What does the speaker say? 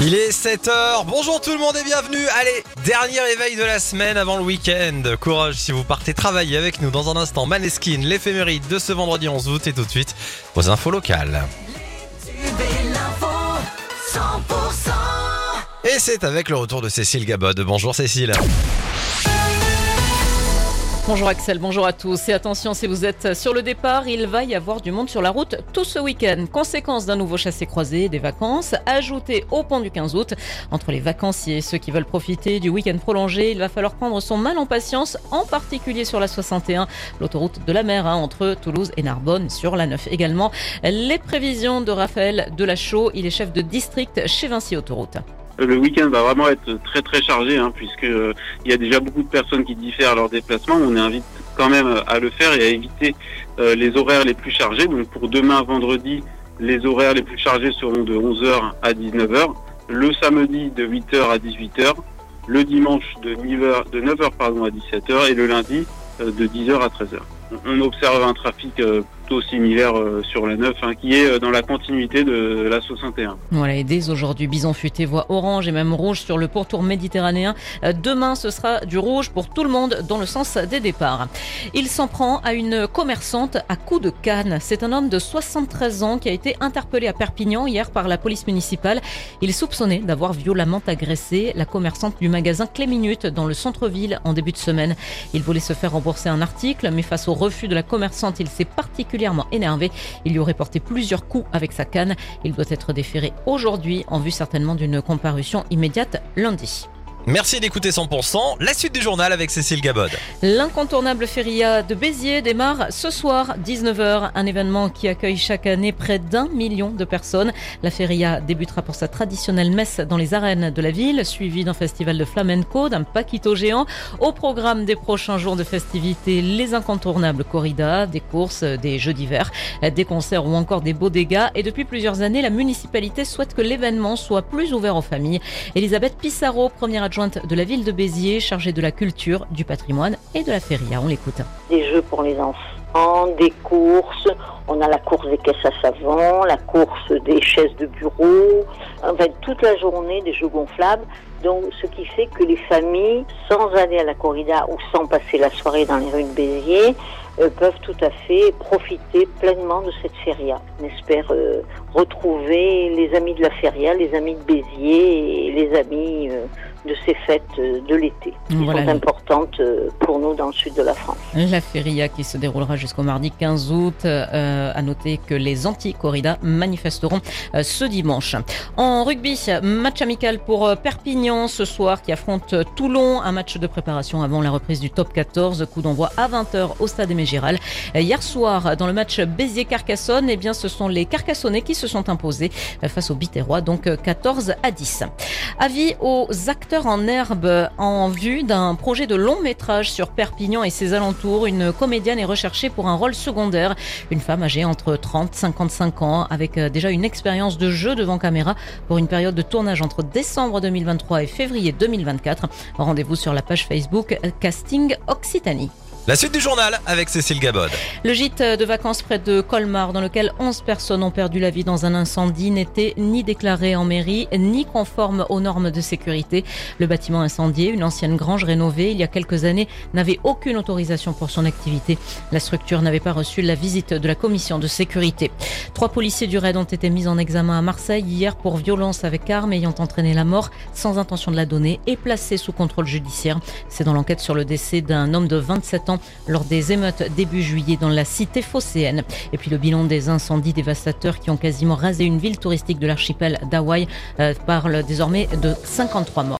Il est 7h, bonjour tout le monde et bienvenue. Allez, dernier éveil de la semaine avant le week-end. Courage si vous partez travailler avec nous dans un instant Maneskin, l'éphéméride de ce vendredi 11 août et tout de suite vos infos locales. Et c'est avec le retour de Cécile Gabod. Bonjour Cécile Bonjour Axel, bonjour à tous. Et attention, si vous êtes sur le départ, il va y avoir du monde sur la route tout ce week-end. Conséquence d'un nouveau chassé-croisé, des vacances, ajoutées au pont du 15 août. Entre les vacanciers et ceux qui veulent profiter du week-end prolongé, il va falloir prendre son mal en patience, en particulier sur la 61, l'autoroute de la mer, hein, entre Toulouse et Narbonne, sur la 9 également. Les prévisions de Raphaël Delachaux, il est chef de district chez Vinci Autoroute. Le week-end va vraiment être très très chargé hein, puisque euh, il y a déjà beaucoup de personnes qui diffèrent leur déplacement. On invite quand même à le faire et à éviter euh, les horaires les plus chargés. Donc pour demain vendredi, les horaires les plus chargés seront de 11h à 19h, le samedi de 8h à 18h, le dimanche de 9h, de 9h pardon, à 17h et le lundi euh, de 10h à 13h. On observe un trafic similaire euh, sur la 9, hein, qui est euh, dans la continuité de la 61. Voilà, et dès aujourd'hui, Bison Futé voit orange et même rouge sur le pourtour méditerranéen. Euh, demain, ce sera du rouge pour tout le monde dans le sens des départs. Il s'en prend à une commerçante à coups de canne. C'est un homme de 73 ans qui a été interpellé à Perpignan hier par la police municipale. Il est soupçonné d'avoir violemment agressé la commerçante du magasin Clé Minute dans le centre-ville en début de semaine. Il voulait se faire rembourser un article, mais face au refus de la commerçante, il s'est particulièrement énervé. Il lui aurait porté plusieurs coups avec sa canne. Il doit être déféré aujourd'hui en vue certainement d'une comparution immédiate lundi. Merci d'écouter 100%. La suite du journal avec Cécile Gabod. L'incontournable feria de Béziers démarre ce soir 19h, un événement qui accueille chaque année près d'un million de personnes. La feria débutera pour sa traditionnelle messe dans les arènes de la ville, suivie d'un festival de flamenco, d'un paquito géant. Au programme des prochains jours de festivités, les incontournables corridas, des courses, des jeux d'hiver, des concerts ou encore des beaux dégâts. Et depuis plusieurs années, la municipalité souhaite que l'événement soit plus ouvert aux familles. Elisabeth Pissarro, première adjointe de la ville de Béziers, chargée de la culture, du patrimoine et de la feria. On l'écoute. Des jeux pour les enfants, des courses. On a la course des caisses à savon, la course des chaises de bureau. En fait, toute la journée, des jeux gonflables. Donc, ce qui fait que les familles, sans aller à la corrida ou sans passer la soirée dans les rues de Béziers, euh, peuvent tout à fait profiter pleinement de cette feria. On espère euh, retrouver les amis de la feria, les amis de Béziers et les amis euh, de ces fêtes de l'été, qui sont importantes pour nous dans le sud de la France. La feria qui se déroulera jusqu'au mardi 15 août. Euh, à noter que les anti-corridas manifesteront euh, ce dimanche. En rugby, match amical pour Perpignan ce soir qui affronte Toulon. Un match de préparation avant la reprise du top 14. Coup d'envoi à 20h au stade des Mégirales. Hier soir, dans le match Béziers-Carcassonne, eh bien, ce sont les Carcassonnais qui se sont imposés face aux Biterrois, donc 14 à 10. Avis aux acteurs en herbe en vue d'un projet de long métrage sur Perpignan et ses alentours. Une comédienne est recherchée pour un rôle secondaire. Une femme entre 30 et 55 ans avec euh, déjà une expérience de jeu devant caméra pour une période de tournage entre décembre 2023 et février 2024. Rendez-vous sur la page Facebook Casting Occitanie. La suite du journal avec Cécile Gabod. Le gîte de vacances près de Colmar, dans lequel 11 personnes ont perdu la vie dans un incendie, n'était ni déclaré en mairie, ni conforme aux normes de sécurité. Le bâtiment incendié, une ancienne grange rénovée il y a quelques années, n'avait aucune autorisation pour son activité. La structure n'avait pas reçu la visite de la commission de sécurité. Trois policiers du raid ont été mis en examen à Marseille hier pour violence avec arme ayant entraîné la mort sans intention de la donner et placés sous contrôle judiciaire. C'est dans l'enquête sur le décès d'un homme de 27 ans lors des émeutes début juillet dans la cité phocéenne. Et puis le bilan des incendies dévastateurs qui ont quasiment rasé une ville touristique de l'archipel d'Hawaï euh, parle désormais de 53 morts.